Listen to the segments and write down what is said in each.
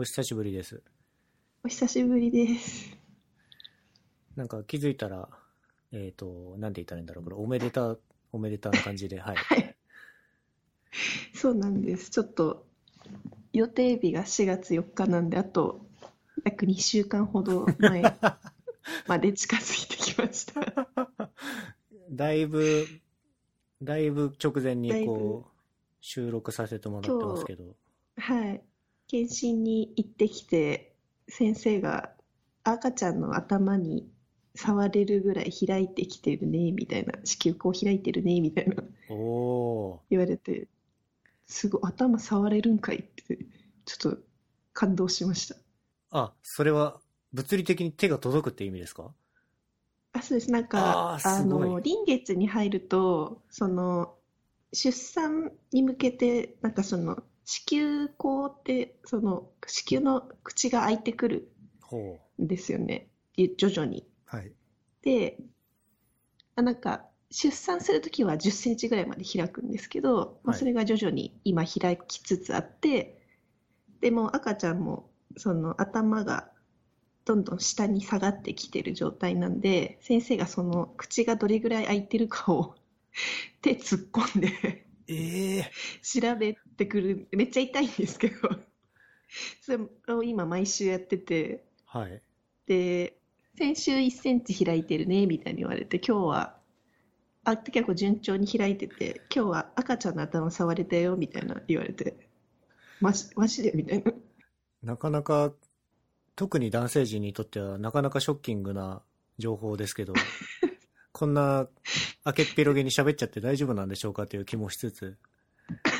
お久しぶりです。お久しぶりです。なんか気づいたら、えっ、と、なんて言ったらいいんだろう、これ、おめでた、おめでたな感じで、はい。はい。そうなんです。ちょっと予定日が4月4日なんで、あと約2週間ほど前まで近づいてきました。だいぶ、だいぶ直前だにこう、収録させてもらってますけど、はい。検診に行ってきて、先生が赤ちゃんの頭に触れるぐらい開いてきてるね、みたいな、子宮口開いてるね、みたいなおお言われて、すごい頭触れるんかいって、ちょっと感動しました。ー。あ、それは、物理的に手が届くって意味ですか？あ、そうです。なんか、あの、臨月に入ると、その、出産に向けて、なんかその、子宮口って、その、子宮の口が開いてくるほんですよね。ゆ徐々に。う。はい。で、あなんか、出産するときは10センチぐらいまで開くんですけど、まあ、はいそれが徐々に今開きつつあって、でも赤ちゃんもその頭がどんどん下に下がってきてる状態なんで、先生がその口がどれぐらい開いてるかを 手突っ込んでええ調べてくる、めっちゃ痛いんですけど、それを今毎週やってて、はい。で、先週1センチ開いてるね、みたいに言われて、今日は、あ、結構順調に開いてて、今日は赤ちゃんの頭触れたよ、みたいな言われて、マジ、マジでみたいな。なかなか、特に男性陣にとっては、なかなかショッキングな情報ですけど、こんな、明けっぴろげに喋っちゃって大丈夫なんでしょうかという気もしつつ、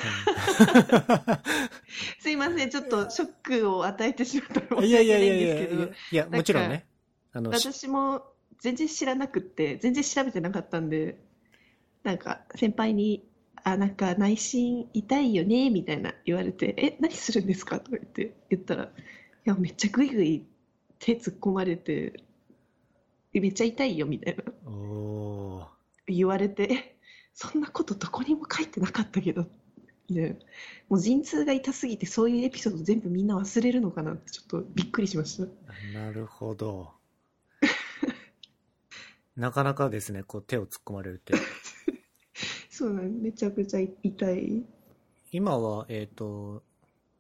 すいません、ちょっとショックを与えてしまったら申し訳ないやいやいやいやんですけど、いや、もちろんね。あの、し私も全然知らなくって、全然調べてなかったんで、なんか先輩に、あ、なんか内心痛いよね、みたいな言われて、え、何するんですか？とか言って言ったら、いや、めっちゃグイグイ手突っ込まれて、えめっちゃ痛いよ、みたいな。おー。言われて、え、そんなことどこにも書いてなかったけど、みたいなもう陣痛が痛すぎてそういうエピソード全部みんな忘れるのかなってちょっとびっくりしました。なるほど。なかなかですね、こう手を突っ込まれるって。そうなんめちゃくちゃ痛い。今は、えっ、と、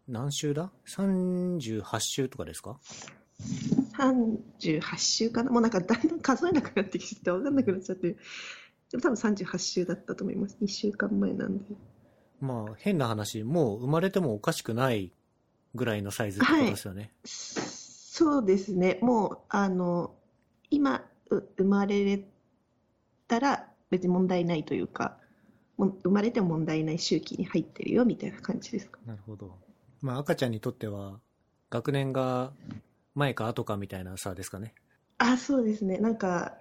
何週だ ?38 週とかですか？38週かな？もうなんかだんだん数えなくなってきて分かんなくなっちゃって。でも多分38週だったと思います。2週間前なんで。まあ、変な話、もう生まれてもおかしくないぐらいのサイズってことですよね。そうですね。もう、あの、今、う生まれたら別に問題ないというか、もう生まれても問題ない周期に入ってるよみたいな感じですか。なるほど。まあ、赤ちゃんにとっては、学年が前か後かみたいな差ですかね。あ、そうですね。なんか、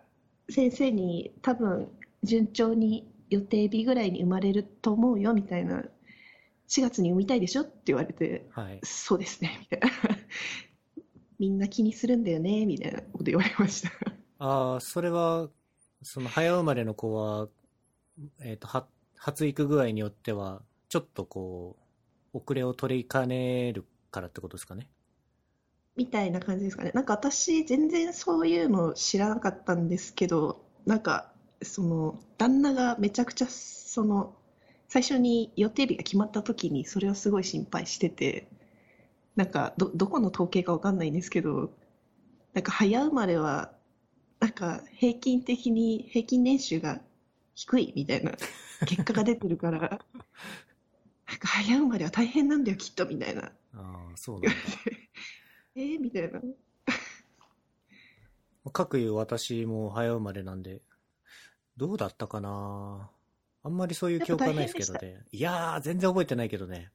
先生に多分順調に予定日ぐらいに生まれると思うよみたいな、4月に産みたいでしょって言われて、はい。そうですね、みたいな。みんな気にするんだよね、みたいなこと言われました。ああ、それは、その早生まれの子は、えっ、と、は、発育具合によっては、ちょっとこう、遅れを取りかねるからってことですかね？みたいな感じですかね。なんか私、全然そういうの知らなかったんですけど、なんか、その、旦那がめちゃくちゃ、その、最初に予定日が決まった時に、それをすごい心配してて、なんか、ど、どこの統計かわかんないんですけど、なんか早生まれは、なんか平均的に平均年収が低いみたいな 結果が出てるから、なんか早生まれは大変なんだよ、きっと、みたいな。ああ、そうなんだ。えー、みたいな。かくいう私も早生まれなんで、どうだったかな？あんまりそういう記憶はないですけどね。いやー、全然覚えてないけどね。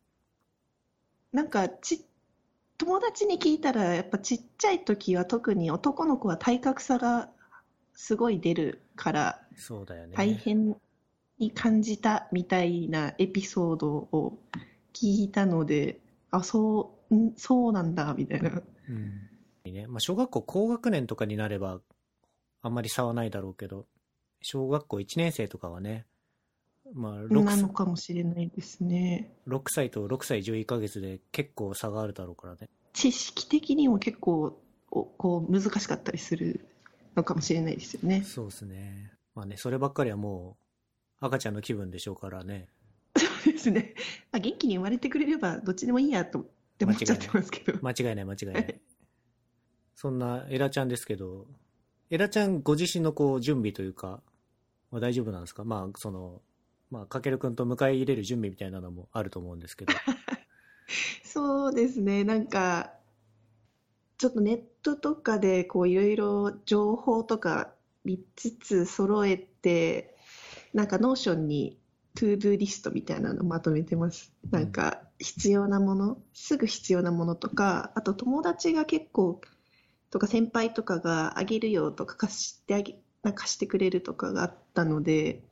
なんかち、友達に聞いたら、やっぱちっちゃい時は特に男の子は体格差がすごい出るから、そうだよね。大変に感じたみたいなエピソードを聞いたので、あ、そう、んそうなんだ、みたいな。うん。ね、まあ、小学校高学年とかになれば、あんまり差はないだろうけど、小学校1年生とかはね、まあ、6, なのかもしれないですね。6歳と6歳11ヶ月で結構差があるだろうからね。知識的にも結構おこう難しかったりするのかもしれないですよね。そうですね。まあね、そればっかりはもう赤ちゃんの気分でしょうからね。そうですね。まあ、元気に生まれてくれればどっちでもいいやとって思っちゃってますけど。間違いない間違いない。そんなエラちゃんですけど、エラちゃんご自身のこう準備というか、まあ、大丈夫なんですか？まあ、その、まあ、かけるくんと迎え入れる準備みたいなのもあると思うんですけど。そうですね。なんか、ちょっとネットとかでこういろいろ情報とか見つつ揃えて、なんか Notion に to do list みたいなのまとめてます。なんか必要なもの、すぐ必要なものとか、あと友達が結構、とか先輩とかがあげるよとか貸してあげ、なんかしてくれるとかがあったので、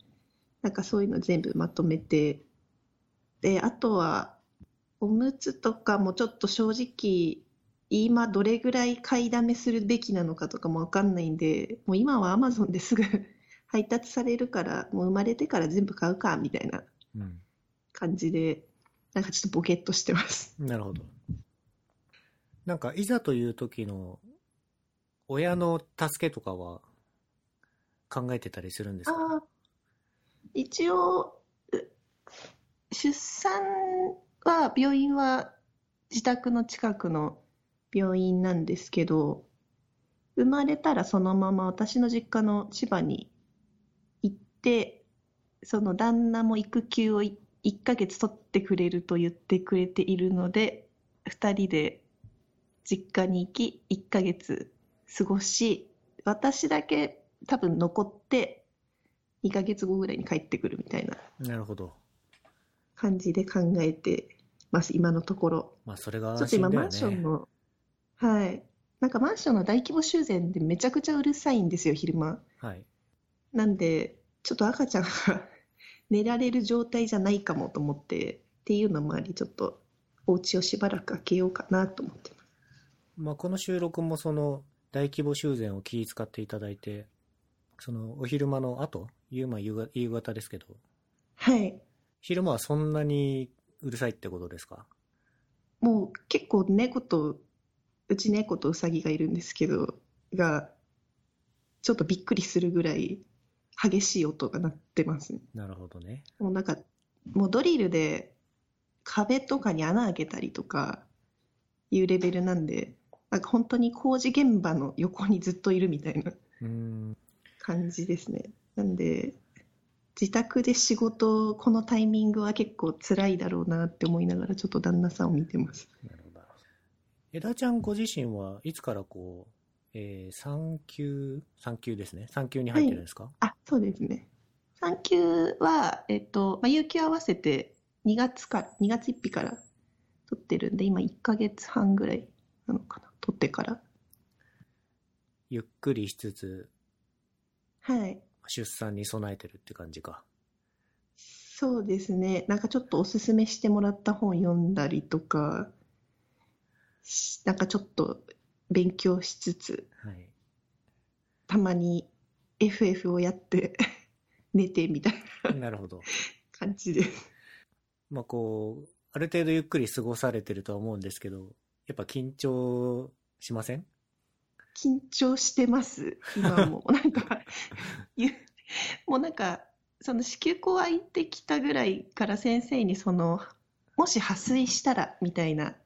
なんかそういうの全部まとめて、で、あとは、おむつとかもちょっと正直、今どれぐらい買いだめするべきなのかとかもわかんないんで、もう今はアマゾンですぐ 配達されるから、もう生まれてから全部買うか、みたいなうん。感じで、なんかちょっとボケっとしてます。なるほど。なんか、いざという時の、親の助けとかは考えてたりするんですか、一応、出産は、病院は自宅の近くの病院なんですけど、生まれたらそのまま私の実家の千葉に行って、その旦那も育休を1ヶ月取ってくれると言ってくれているので、2人で実家に行き、1ヶ月過ごし、私だけ多分残って、2ヶ月後ぐらいに帰ってくるみたいななるほど。感じで考えてます、今のところ。まあ、それがちょっと今、マンションね。の、はい。なんかマンションの大規模修繕でめちゃくちゃうるさいんですよ、昼間。はい。なんで、ちょっと赤ちゃんが 寝られる状態じゃないかもと思って、っていうのもあり、ちょっとお家をしばらく開けようかなと思ってます。まあ、この収録もその大規模修繕を気遣っていただいて、そのお昼間の後、夕間夕方夕方ですけど、はい。昼間はそんなにうるさいってことですか？もう結構猫と、うち猫とウサギがいるんですけど、が、ちょっとびっくりするぐらい激しい音が鳴ってますね。なるほどね。もうなんか、もうドリルで壁とかに穴開けたりとかいうレベルなんで、なんか本当に工事現場の横にずっといるみたいなうーん。感じですね。なんで、自宅で仕事、このタイミングは結構辛いだろうなって思いながら、ちょっと旦那さんを見てます。なるほど。枝ちゃんご自身はいつからこう、えー、産休、産休ですね。産休に入ってるんですか、あ、そうですね。産休は、えっと、まあ、有給合わせて2月から、2月1日から取ってるんで、今1ヶ月半ぐらいなのかな、取ってから。ゆっくりしつつ、はい。出産に備えてるって感じか。そうですね。なんかちょっとおすすめしてもらった本読んだりとか、しなんかちょっと勉強しつつ、はい。たまに FF をやって 寝てみたいななるほど。感じです。まあこう、ある程度ゆっくり過ごされてるとは思うんですけど、やっぱ緊張しません？緊張してます、今も。なんか、ゆもうなんか、その子宮口開いてきたぐらいから先生にその、もし破水したらみたいな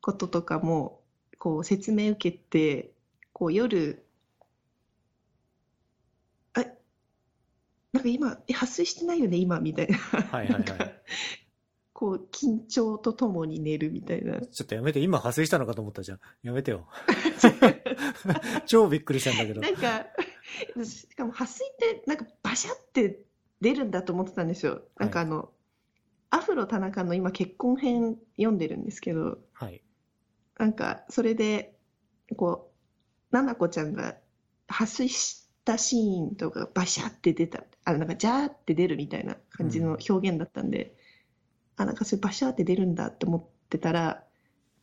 こととかも、こう説明受けて、こう夜、あ、なんか今、え、破水してないよね、今、みたいな。はいはいはいこう、緊張とともに寝るみたいな。ちょっとやめて、今破水したのかと思ったじゃん。やめてよ。超びっくりしたんだけど。なんか、しかも破水って、なんかバシャって出るんだと思ってたんですよ。なんかあの、アフロ田中の今結婚編読んでるんですけど、はい。なんかそれで、こう、ななこちゃんが破水したシーンとかバシャって出た、あの、なんかジャーって出るみたいな感じの表現だったんで、あ、なんかそれバシャって出るんだって思ってたら、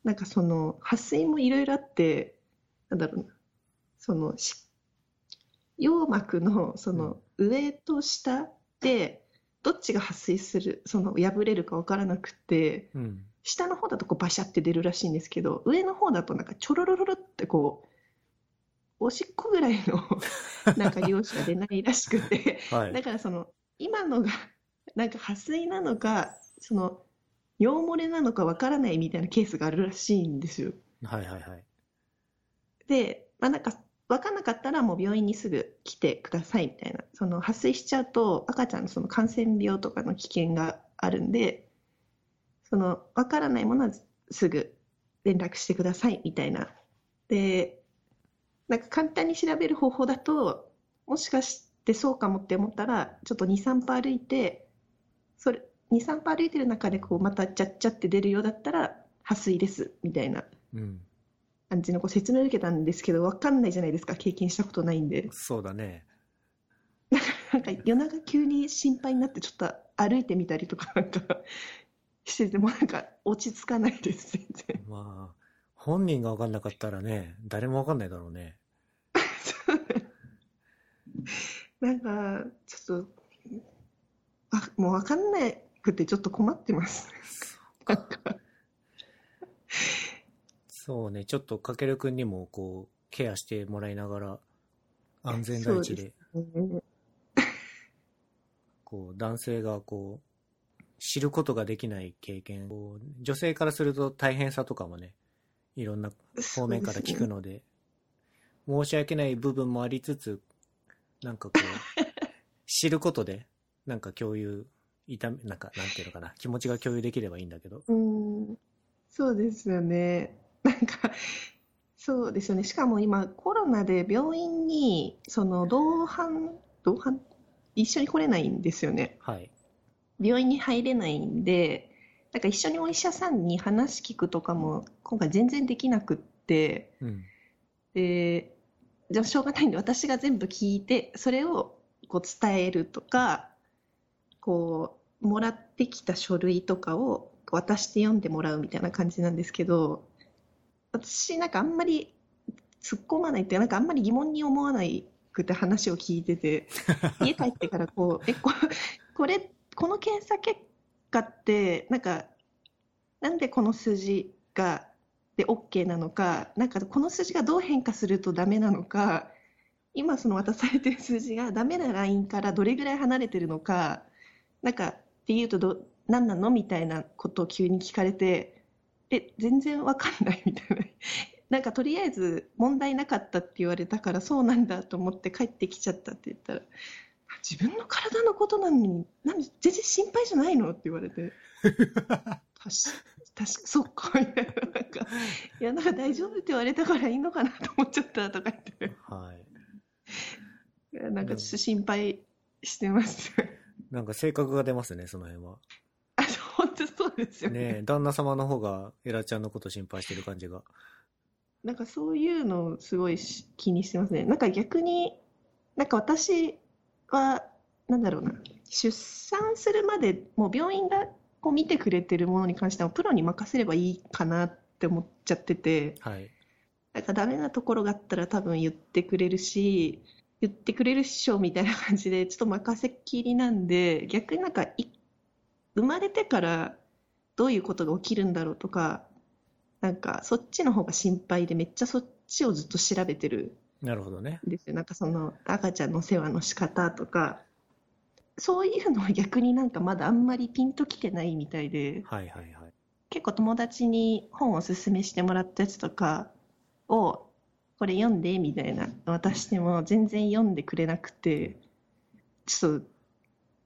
なんかその、破水もいろいろあって、なんだろうな、その、し羊膜のその上と下で、どっちが破水する、その破れるかわからなくて、うん。下の方だとこうバシャって出るらしいんですけど、上の方だとなんかちょろろろろってこう、おしっこぐらいの なんか量しか出ないらしくて、はいだ。からその、今のがなんか破水なのか、その、尿漏れなのかわからないみたいなケースがあるらしいんですよ。はいはいはい。で、まあ、なんか分かんなかったらもう病院にすぐ来てくださいみたいなその破水しちゃうと赤ちゃんのその感染病とかの危険があるんでその分からないものはすぐ連絡してくださいみたいなでなんか簡単に調べる方法だともしかしてそうかもって思ったらちょっと23歩歩いてそれ23歩歩いてる中でこうまたちゃっちゃって出るようだったら破水ですみたいなうん。感じのこう説明を受けたんですけど、わかんないじゃないですか、経験したことないんで。そうだね。なんか夜中急に心配になって、ちょっと歩いてみたりとかなんかしてても、なんか落ち着かないです、全然。まあ、本人が分かんなかったらね、誰も分かんないだろうね。なんか、ちょっと、あ、もうわかんなくてちょっと困ってます。そうね、ちょっとかけるくんにもこう、ケアしてもらいながら、安全第一で、うんこう、男性がこう、知ることができない経験。こう女性からすると大変さとかもね、いろんな方面から聞くので、申し訳ない部分もありつつ、なんかこう、知ることで、なんか共有、痛め、なんか、なんていうのかな、気持ちが共有できればいいんだけど。うん、そうですよね。なんか、そうですよね。しかも今、コロナで病院に、その、同伴、同伴、一緒に来れないんですよね。はい。病院に入れないんで、なんか一緒にお医者さんに話聞くとかも、今回全然できなくって、うん。で、じゃあしょうがないんで、私が全部聞いて、それをこう伝えるとか、こう、もらってきた書類とかを渡して読んでもらうみたいな感じなんですけど、私なんかあんまり突っ込まないっていうか、なんかあんまり疑問に思わないくて話を聞いてて、家帰ってからこう、え、ここれ、この検査結果って、なんか、なんでこの数字がで OK なのか、なんかこの数字がどう変化するとダメなのか、今その渡されてる数字がダメなラインからどれぐらい離れてるのか、なんかっていうとど何なの？みたいなことを急に聞かれて、え、全然わかんないみたいな。なんかとりあえず問題なかったって言われたからそうなんだと思って帰ってきちゃったって言ったら、自分の体のことなのに、なんで全然心配じゃないの？って言われて。確か、確か、そっか、みたいな、なんか、いや、なんか大丈夫って言われたからいいのかなと思っちゃったとか言って、はい。いやなんかちょっと心配してます。なんか性格が出ますね、その辺は。あ、本当そうですよね。ねえ旦那様の方がエラちゃんのこと心配してる感じが。なんかそういうのをすごいし気にしてますね。なんか逆に、なんか私は、なんだろうな、出産するまでもう病院がこう見てくれてるものに関してはプロに任せればいいかなって思っちゃってて、はい。なんかダメなところがあったら多分言ってくれるし、言ってくれるっしょみたいな感じでちょっと任せっきりなんで、逆になんかい生まれてからどういうことが起きるんだろうとか、なんかそっちの方が心配でめっちゃそっちをずっと調べてるなるほどね。んですよ。なんかその赤ちゃんの世話の仕方とか、そういうのは逆になんかまだあんまりピンときてないみたいで、はいはいはい。結構友達に本をおすすめしてもらったやつとかをこれ読んでみたいな渡しても全然読んでくれなくてちょっと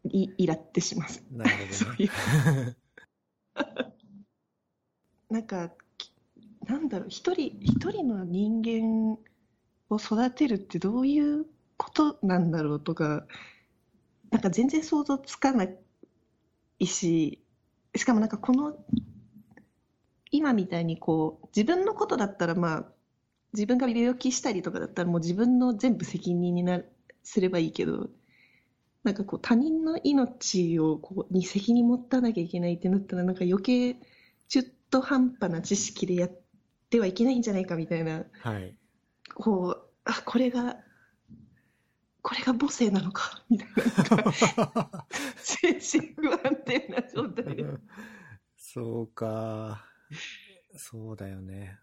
イイラってします。なるそほうどね。なんかきなんだろう一人一人の人間を育てるってどういうことなんだろうとかなんか全然想像つかないししかもなんかこの今みたいにこう自分のことだったらまあ自分が病気したりとかだったらもう自分の全部責任になるすればいいけどなんかこう他人の命をこうに責任持たなきゃいけないってなったらなんか余計中途半端な知識でやってはいけないんじゃないかみたいなはい。こうあこれがこれが母性なのかみたいな精神不安定な状態で そうか。そうだよね。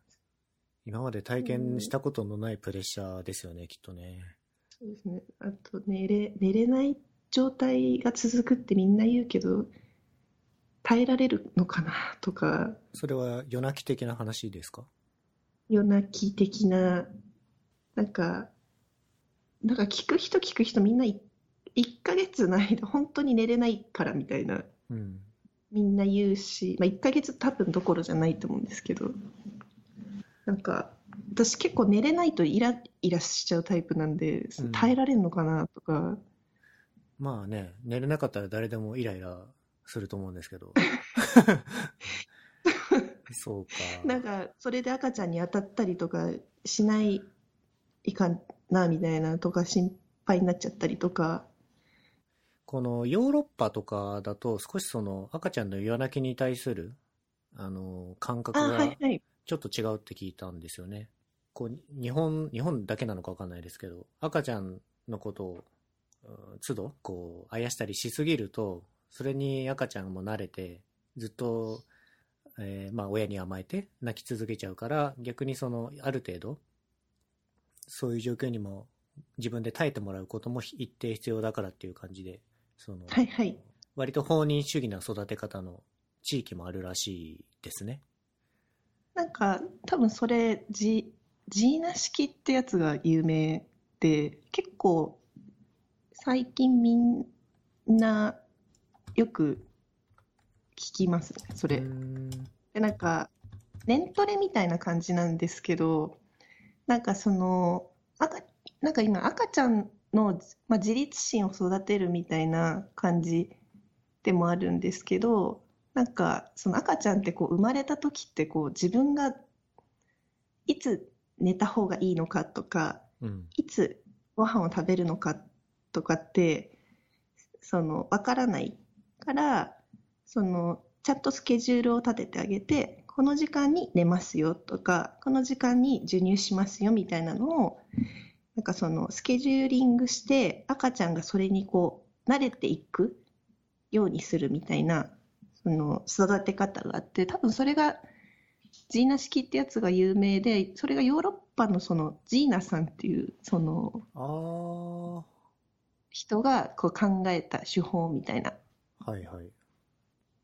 今まで体験したことのないプレッシャーですよね、きっとね。そうですね。あと、寝れ、寝れない状態が続くってみんな言うけど、耐えられるのかなとか、それは夜泣き的な話ですか？夜泣き的な、なんか、なんか聞く人聞く人みんな1ヶ月の間本当に寝れないからみたいな、うん。みんな言うし、まあ1ヶ月多分どころじゃないと思うんですけど、なんか、私結構寝れないとイライラしちゃうタイプなんで、うん耐えられるのかなとか、まあね、寝れなかったら誰でもイライラすると思うんですけど。そうか。なんか、それで赤ちゃんに当たったりとかしないいかんな、みたいなとか心配になっちゃったりとか、このヨーロッパとかだと少しその赤ちゃんの夜泣きに対するあの感覚あ、がはいはい。ちょっと違うって聞いたんですよね。こう日本日本だけなのかわかんないですけど赤ちゃんのことをうん都度こうあやしたりしすぎるとそれに赤ちゃんも慣れてずっと、えーまあ、親に甘えて泣き続けちゃうから逆にそのある程度そういう状況にも自分で耐えてもらうことも一定必要だからっていう感じでその、はいはい。割と放任主義な育て方の地域もあるらしいですね。なんか、多分それ、ジ、ジーナ式ってやつが有名で、結構、最近みんなよく聞きますね、それ。で、なんか、レントレみたいな感じなんですけど、なんかその、赤、なんか今赤ちゃんの、まあ、自立心を育てるみたいな感じでもあるんですけど、なんかその赤ちゃんってこう生まれた時ってこう自分がいつ寝た方がいいのかとか、うん。いつご飯を食べるのかとかって、その、わからないから、その、ちゃんとスケジュールを立ててあげて、この時間に寝ますよとか、この時間に授乳しますよみたいなのを、なんかその、スケジューリングして、赤ちゃんがそれにこう、慣れていくようにするみたいな、その、育て方があって、多分それが、ジーナ式ってやつが有名で、それがヨーロッパのそのジーナさんっていうそのあ人がこう考えた手法みたいなはいはい。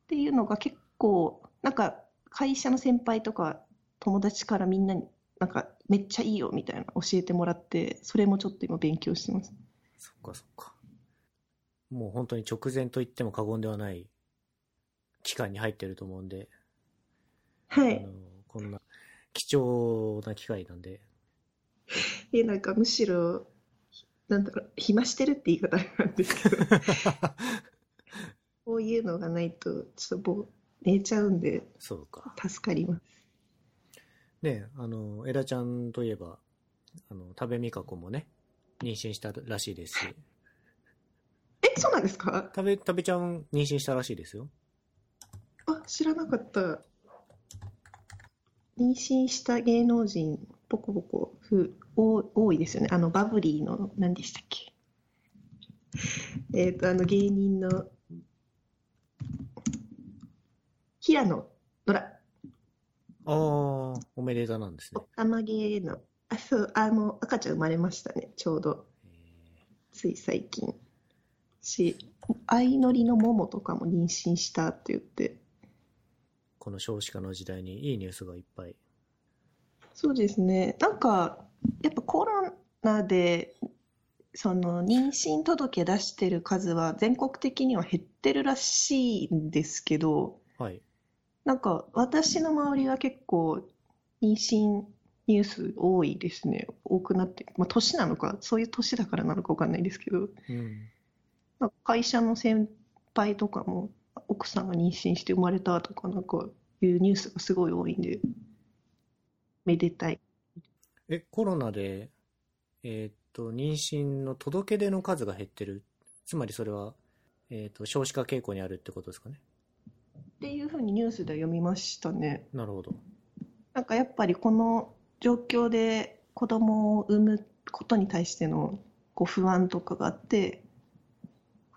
ていうのが結構なんか会社の先輩とか友達からみんなになんかめっちゃいいよみたいな教えてもらってそれもちょっと今勉強してます。そっかそっか。もう本当に直前と言っても過言ではない期間に入ってると思うんで、はい。あのこんな貴重な機会なんで、え、なんかむしろなんだろう暇してるって言い方なんですけど こういうのがないとちょっともう寝ちゃうんでそうか。助かります。ねあの、エラちゃんといえば、あの、多部未華子もね、妊娠したらしいですし、え、そうなんですか？多部、多部ちゃん妊娠したらしいですよ。あ、知らなかった。妊娠した芸能人、ポコポコ、ふ、多多いですよね。あの、バブリーの、何でしたっけ。えっと、あの、芸人の、平野ノラ、ああ、おめでたなんですねお。たまげの、あ、そう、あの、赤ちゃん生まれましたね、ちょうど、えつい最近。し、相乗りのモモとかも妊娠したって言って、ーこの少子化の時代にいいニュースがいっぱい。そうですね。なんか、やっぱコロナで、その妊娠届出してる数は全国的には減ってるらしいんですけど、はい。なんか私の周りは結構妊娠ニュース多いですね。多くなって、まあ年なのか、そういう年だからなのかわかんないですけど、うん。会社の先輩とかも奥さんが妊娠して生まれたとかなんかいうニュースがすごい多いんで、めでたい。え、コロナで、えーっと、妊娠の届け出の数が減ってる。つまりそれは、えーっと、少子化傾向にあるってことですかね。っていうふうにニュースで読みましたね。なるほど。なんかやっぱりこの状況で子供を産むことに対してのこう不安とかがあって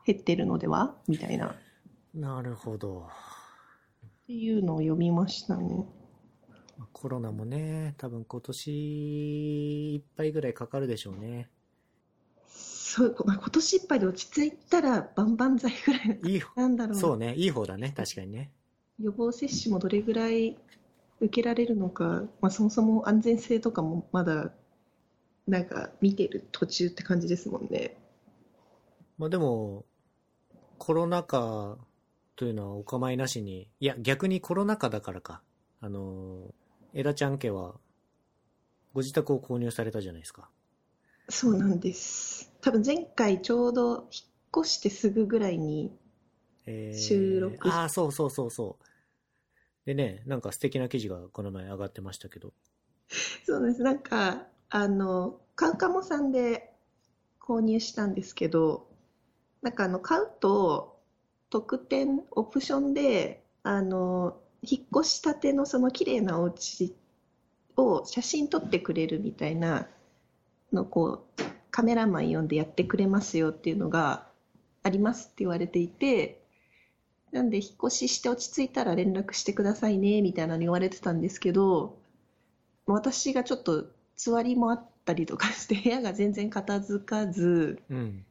減ってるのでは？みたいな。なるほど。っていうのを読みましたね。コロナもね、多分今年いっぱいぐらいかかるでしょうね。そう、まあ、今年いっぱいで落ち着いたら万々歳ぐらいいい方、なんだろうなそうね、いい方だね、確かにね。予防接種もどれぐらい受けられるのか、まあ、そもそも安全性とかもまだなんか見てる途中って感じですもんね。まあでも、コロナ禍というのはお構いなしに、いや、逆にコロナ禍だからか。あの、エラちゃん家は、ご自宅を購入されたじゃないですか。そうなんです。多分前回ちょうど引っ越してすぐぐらいに、えー収録ああ、そうそうそうそう。でね、なんか素敵な記事がこの前上がってましたけど。そうなんです。なんか、あの、カウカモさんで購入したんですけど、なんかあの、買うと、特典、オプションで、あの、引っ越したてのその綺麗なお家を写真撮ってくれるみたいなのをこう、カメラマン呼んでやってくれますよっていうのがありますって言われていて、なんで引っ越しして落ち着いたら連絡してくださいねみたいなの言われてたんですけど、私がちょっとつわりもあったりとかして部屋が全然片付かず、うん。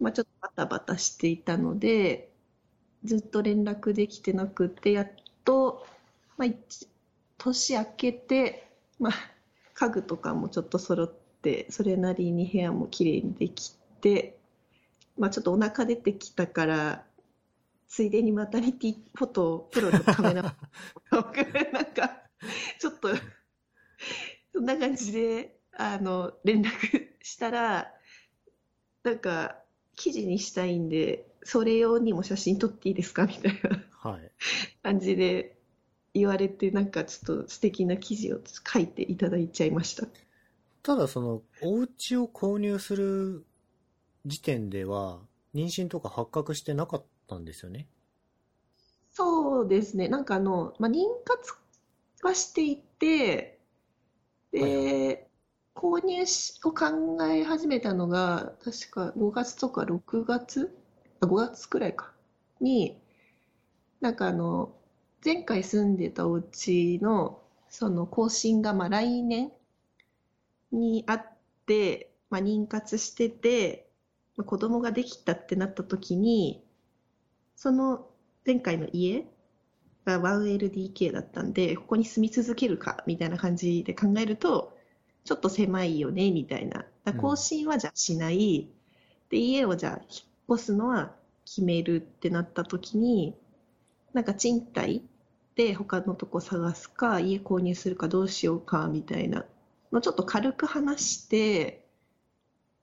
まあ、ちょっとバタバタしていたのでずっと連絡できてなくてやっと、まあ、年明けて、まあ、家具とかもちょっと揃ってそれなりに部屋も綺麗にできて、まあ、ちょっとお腹出てきたからついでにマタニティフォトプロのカメラなんかちょっとそんな感じであの連絡したらなんか記事にしたいんでそれ用にも写真撮っていいですか？みたいな。はい。感じで言われてなんかちょっと素敵な記事を書いていただいちゃいました。ただその、お家を購入する時点では、妊娠とか発覚してなかったんですよね？そうですね。なんかあの、まあ、妊活はしていてで、購入しを考え始めたのが確か5月とか6月あ5月くらいか。になんかあの前回住んでたお家のその更新がまあ来年にあって、まあ、妊活してて、まあ、子供ができたってなった時にその前回の家が 1LDK だったんでここに住み続けるかみたいな感じで考えるとちょっと狭いよねみたいな。更新はじゃあしない、で家をじゃあ引っ越すのは決めるってなった時になんか賃貸で他のとこ探すか家購入するかどうしようかみたいなのちょっと軽く話して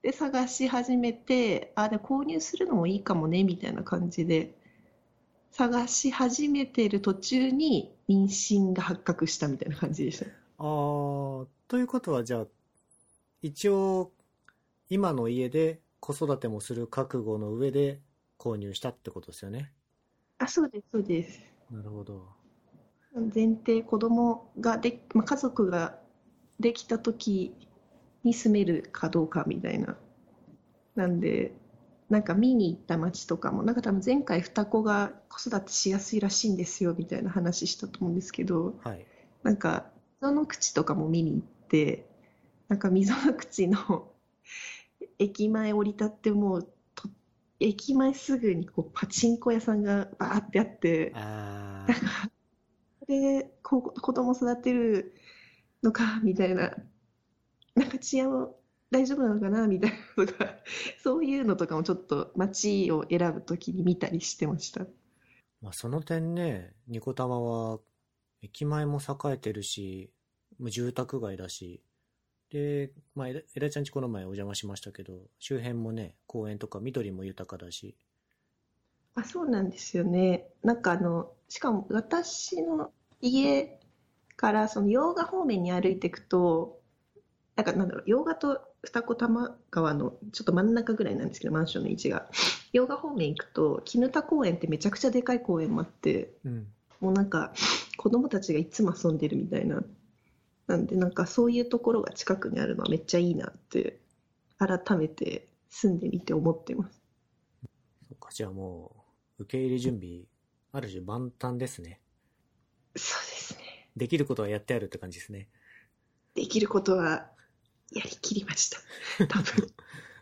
で探し始めてあで購入するのもいいかもねみたいな感じで探し始めてる途中に妊娠が発覚したみたいな感じでした。あ、ということはじゃあ、一応、今の家で子育てもする覚悟の上で購入したってことですよね。あそうですそうですなるほど。前提子供がで、まあ、家族ができた時に住めるかどうかみたいななんでなんか見に行った町とかもなんか多分前回双子が子育てしやすいらしいんですよみたいな話したと思うんですけどはい。なんか溝の口とかも見に行ってなんか溝の口の駅前降り立ってもうと駅前すぐにこうパチンコ屋さんがバーってあってあー、でこ子供育てるのかみたいな。なんか治安は大丈夫なのかなみたいなとか そういうのとかもちょっと街を選ぶときに見たりしてました。まあその点ね、ニコタマは駅前も栄えてるし、住宅街だし、で、まあエラエラちゃんちこの前お邪魔しましたけど、周辺もね、公園とか緑も豊かだし、あそうなんですよねなんかあのしかも私の家からその洋画方面に歩いていくとなんかなんだろう洋画と二子玉川のちょっと真ん中ぐらいなんですけどマンションの位置が洋画方面行くと絹田公園ってめちゃくちゃでかい公園もあってうん。もうなんか子供たちがいつも遊んでるみたいな。なんでなんかそういうところが近くにあるのはめっちゃいいなって改めて住んでみて思ってます。そっか、じゃあもう、受け入れ準備、ある種万端ですね。そうですね。できることはやってあるって感じですね。できることはやりきりました。多分。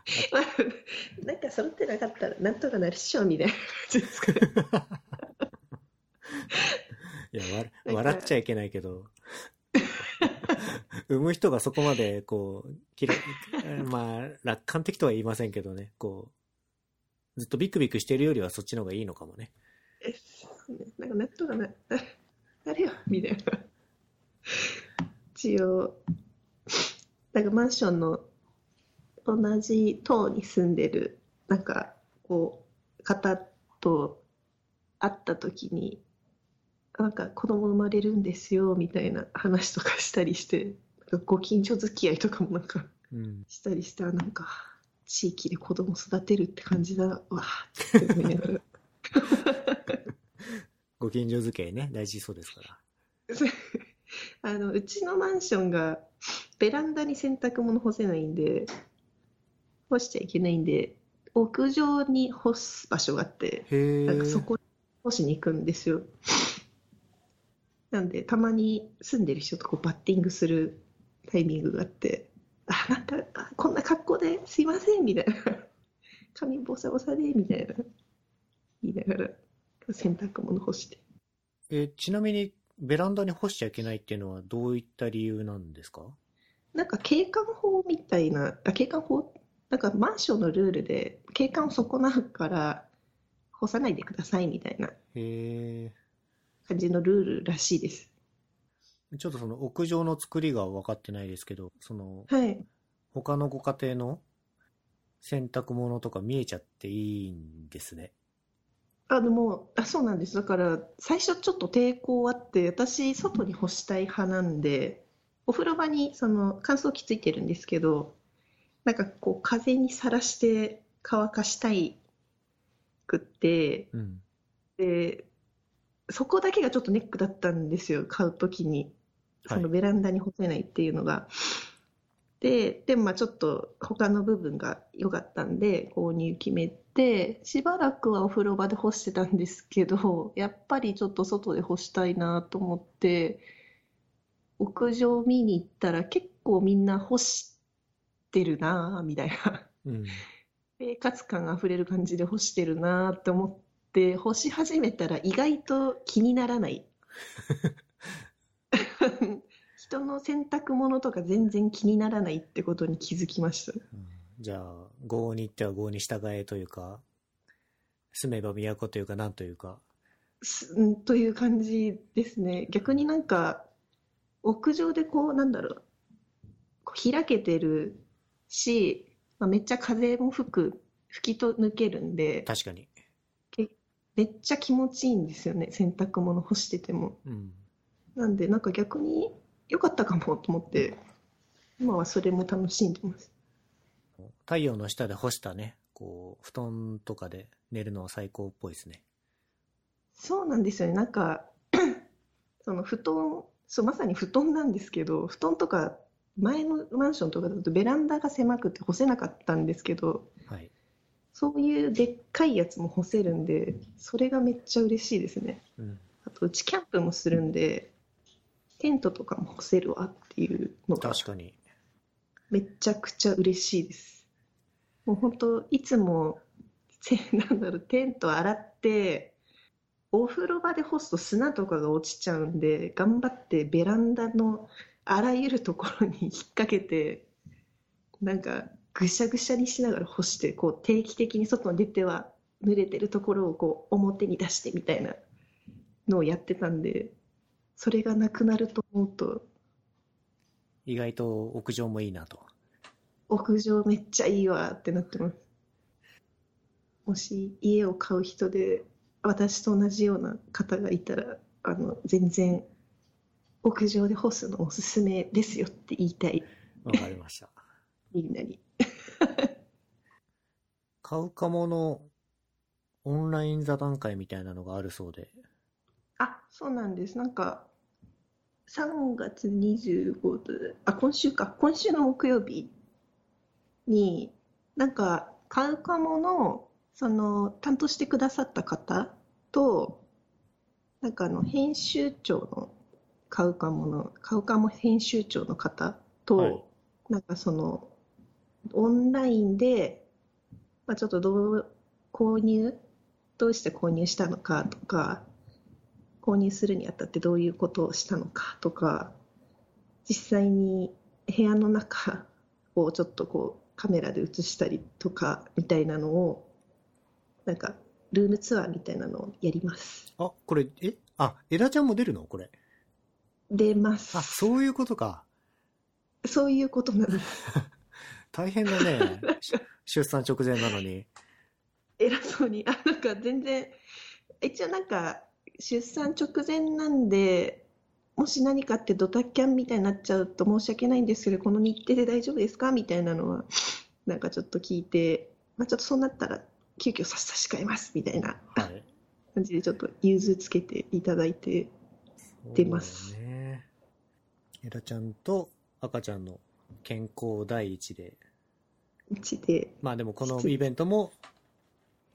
まあ、なんか揃ってなかったらなんとかなるっしょみたいな感じですかね。いや、笑っちゃいけないけど、産む人がそこまで、こう、きら、まあ、楽観的とは言いませんけどね、こう、ずっとビクビクしてるよりはそっちの方がいいのかもね。えそうねなんかなんとかな、ななるよみたいな。一応、なんかマンションの同じ棟に住んでる、なんかこう、方と会った時に、なんか子供生まれるんですよみたいな話とかしたりして、ご近所付き合いとかもなんかうん。したりして、あなんか地域で子供育てるって感じだわーって思いながら。ご近所付き合いね、大事そうですから。あのうちのマンションがベランダに洗濯物干せないんで干しちゃいけないんで屋上に干す場所があって。なんかそこに干しに行くんですよなんでたまに住んでる人とこうバッティングするタイミングがあってあなんかあこんな格好ですいませんみたいな。髪ボサボサでみたいな。言いながら洗濯物干して。え、ちなみに、ベランダに干しちゃいけないっていうのはどういった理由なんですか？なんか景観法みたいな、あ、景観法、なんかマンションのルールで景観を損なうから干さないでくださいみたいな。へえ。感じのルールらしいです。ちょっとその屋上の作りが分かってないですけど、その、はい。他のご家庭の洗濯物とか見えちゃっていいんですね。あ、でも、あ、そうなんです。だから最初ちょっと抵抗あって、私外に干したい派なんで、お風呂場にその乾燥機ついてるんですけど、なんかこう風にさらして乾かしたいくって、うん。で、そこだけがちょっとネックだったんですよ、買うときに。はいそのベランダに干せないっていうのが。で、でもまあちょっと他の部分が良かったんで、購入決めて、しばらくはお風呂場で干してたんですけど、やっぱりちょっと外で干したいなと思って、屋上見に行ったら結構みんな干してるなぁ、みたいな。うん。生活感あふれる感じで干してるなって思って干し始めたら意外と気にならない。人の洗濯物とか全然気にならないってことに気づきました。うん。じゃあ、業に行っては業に従えというか、住めば都というか、なんというか。すうんという感じですね。逆になんか屋上でこうなんだろう。こう開けてるし、まあ、めっちゃ風も吹く吹きと抜けるんで。確かに。めっちゃ気持ちいいんですよね洗濯物干しててもうん。なんで、なんか逆に良かったかもと思って、今はそれも楽しんでます。太陽の下で干したね、こう、布団とかで寝るのは最高っぽいですね。そうなんですよね。なんか、その布団、そう、まさに布団なんですけど、布団とか、前のマンションとかだとベランダが狭くて干せなかったんですけど、はい。そういうでっかいやつも干せるんで、それがめっちゃ嬉しいですね。うん。あと、うちキャンプもするんで、テントとかも干せるわっていうのが確かに。めちゃくちゃ嬉しいです。もう本当、いつも、せなんだろう、テント洗って、お風呂場で干すと砂とかが落ちちゃうんで、頑張ってベランダのあらゆるところに引っ掛けて、なんかぐしゃぐしゃにしながら干して、こう定期的に外に出ては濡れてるところをこう表に出してみたいなのをやってたんで、それがなくなると思うと、意外と屋上もいいなと。屋上めっちゃいいわってなってます。もし家を買う人で私と同じような方がいたら、あの、全然屋上で干すのおすすめですよって言いたい、わかりました。みんなに。買うかものオンライン座談会みたいなのがあるそうで。あ、そうなんです。なんか、3月25日、あ、今週か、今週の木曜日に、なんか、買うかもの、その、担当してくださった方と、なんかあの編集長の買うかもの買うかも編集長の方と、はいなんかそのオンラインで、まあ、ちょっとどう購入どうして購入したのかとか購入するにあたってどういうことをしたのかとか実際に部屋の中をちょっとこうカメラで映したりとかみたいなのをなんかルームツアーみたいなのをやります。あ、これ、え？あ、枝ちゃんも出るの？これ。出ます。あ、そういうことか。そういうことなんです 大変だね。し出産直前なのに。偉そうにあなんか全然一応なんか出産直前なんでもし何かってドタキャンみたいになっちゃうと申し訳ないんですけどこの日程で大丈夫ですかみたいなのはなんかちょっと聞いて、まあ、ちょっとそうなったら急遽差し替えますみたいなはい。感じでちょっと融通つけていただいて出ますね。枝ちゃんと赤ちゃんの健康第一で。うちでまあでもこのイベントも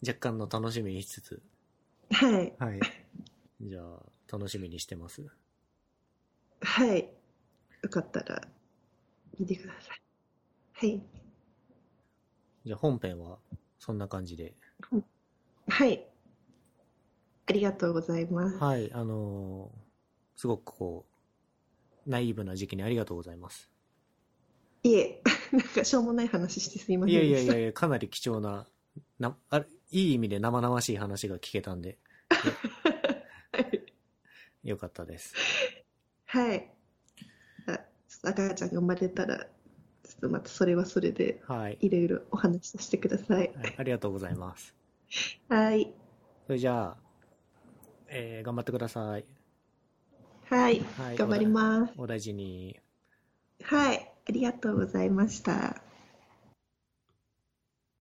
若干の楽しみにしつつ。はいはい。じゃあ、楽しみにしてます？はいよかったら見てくださいはいじゃあ本編はそんな感じで。はいありがとうございますはい、あのーすごくこう、ナイーブな時期にありがとうございます。いえ、なんかしょうもない話してすいませいんでした。やいやいやいや、かなり貴重な、な、あれ、いい意味で生々しい話が聞けたんで、よかったです。はい。あ赤ちゃんが生まれたら、ちょっとまたそれはそれで、はい。いろいろお話しさせてください。はいありがとうございます。はい。それじゃあ、えー頑張ってください。はい。はい頑張ります。お大事に。はい。ありがとうございました。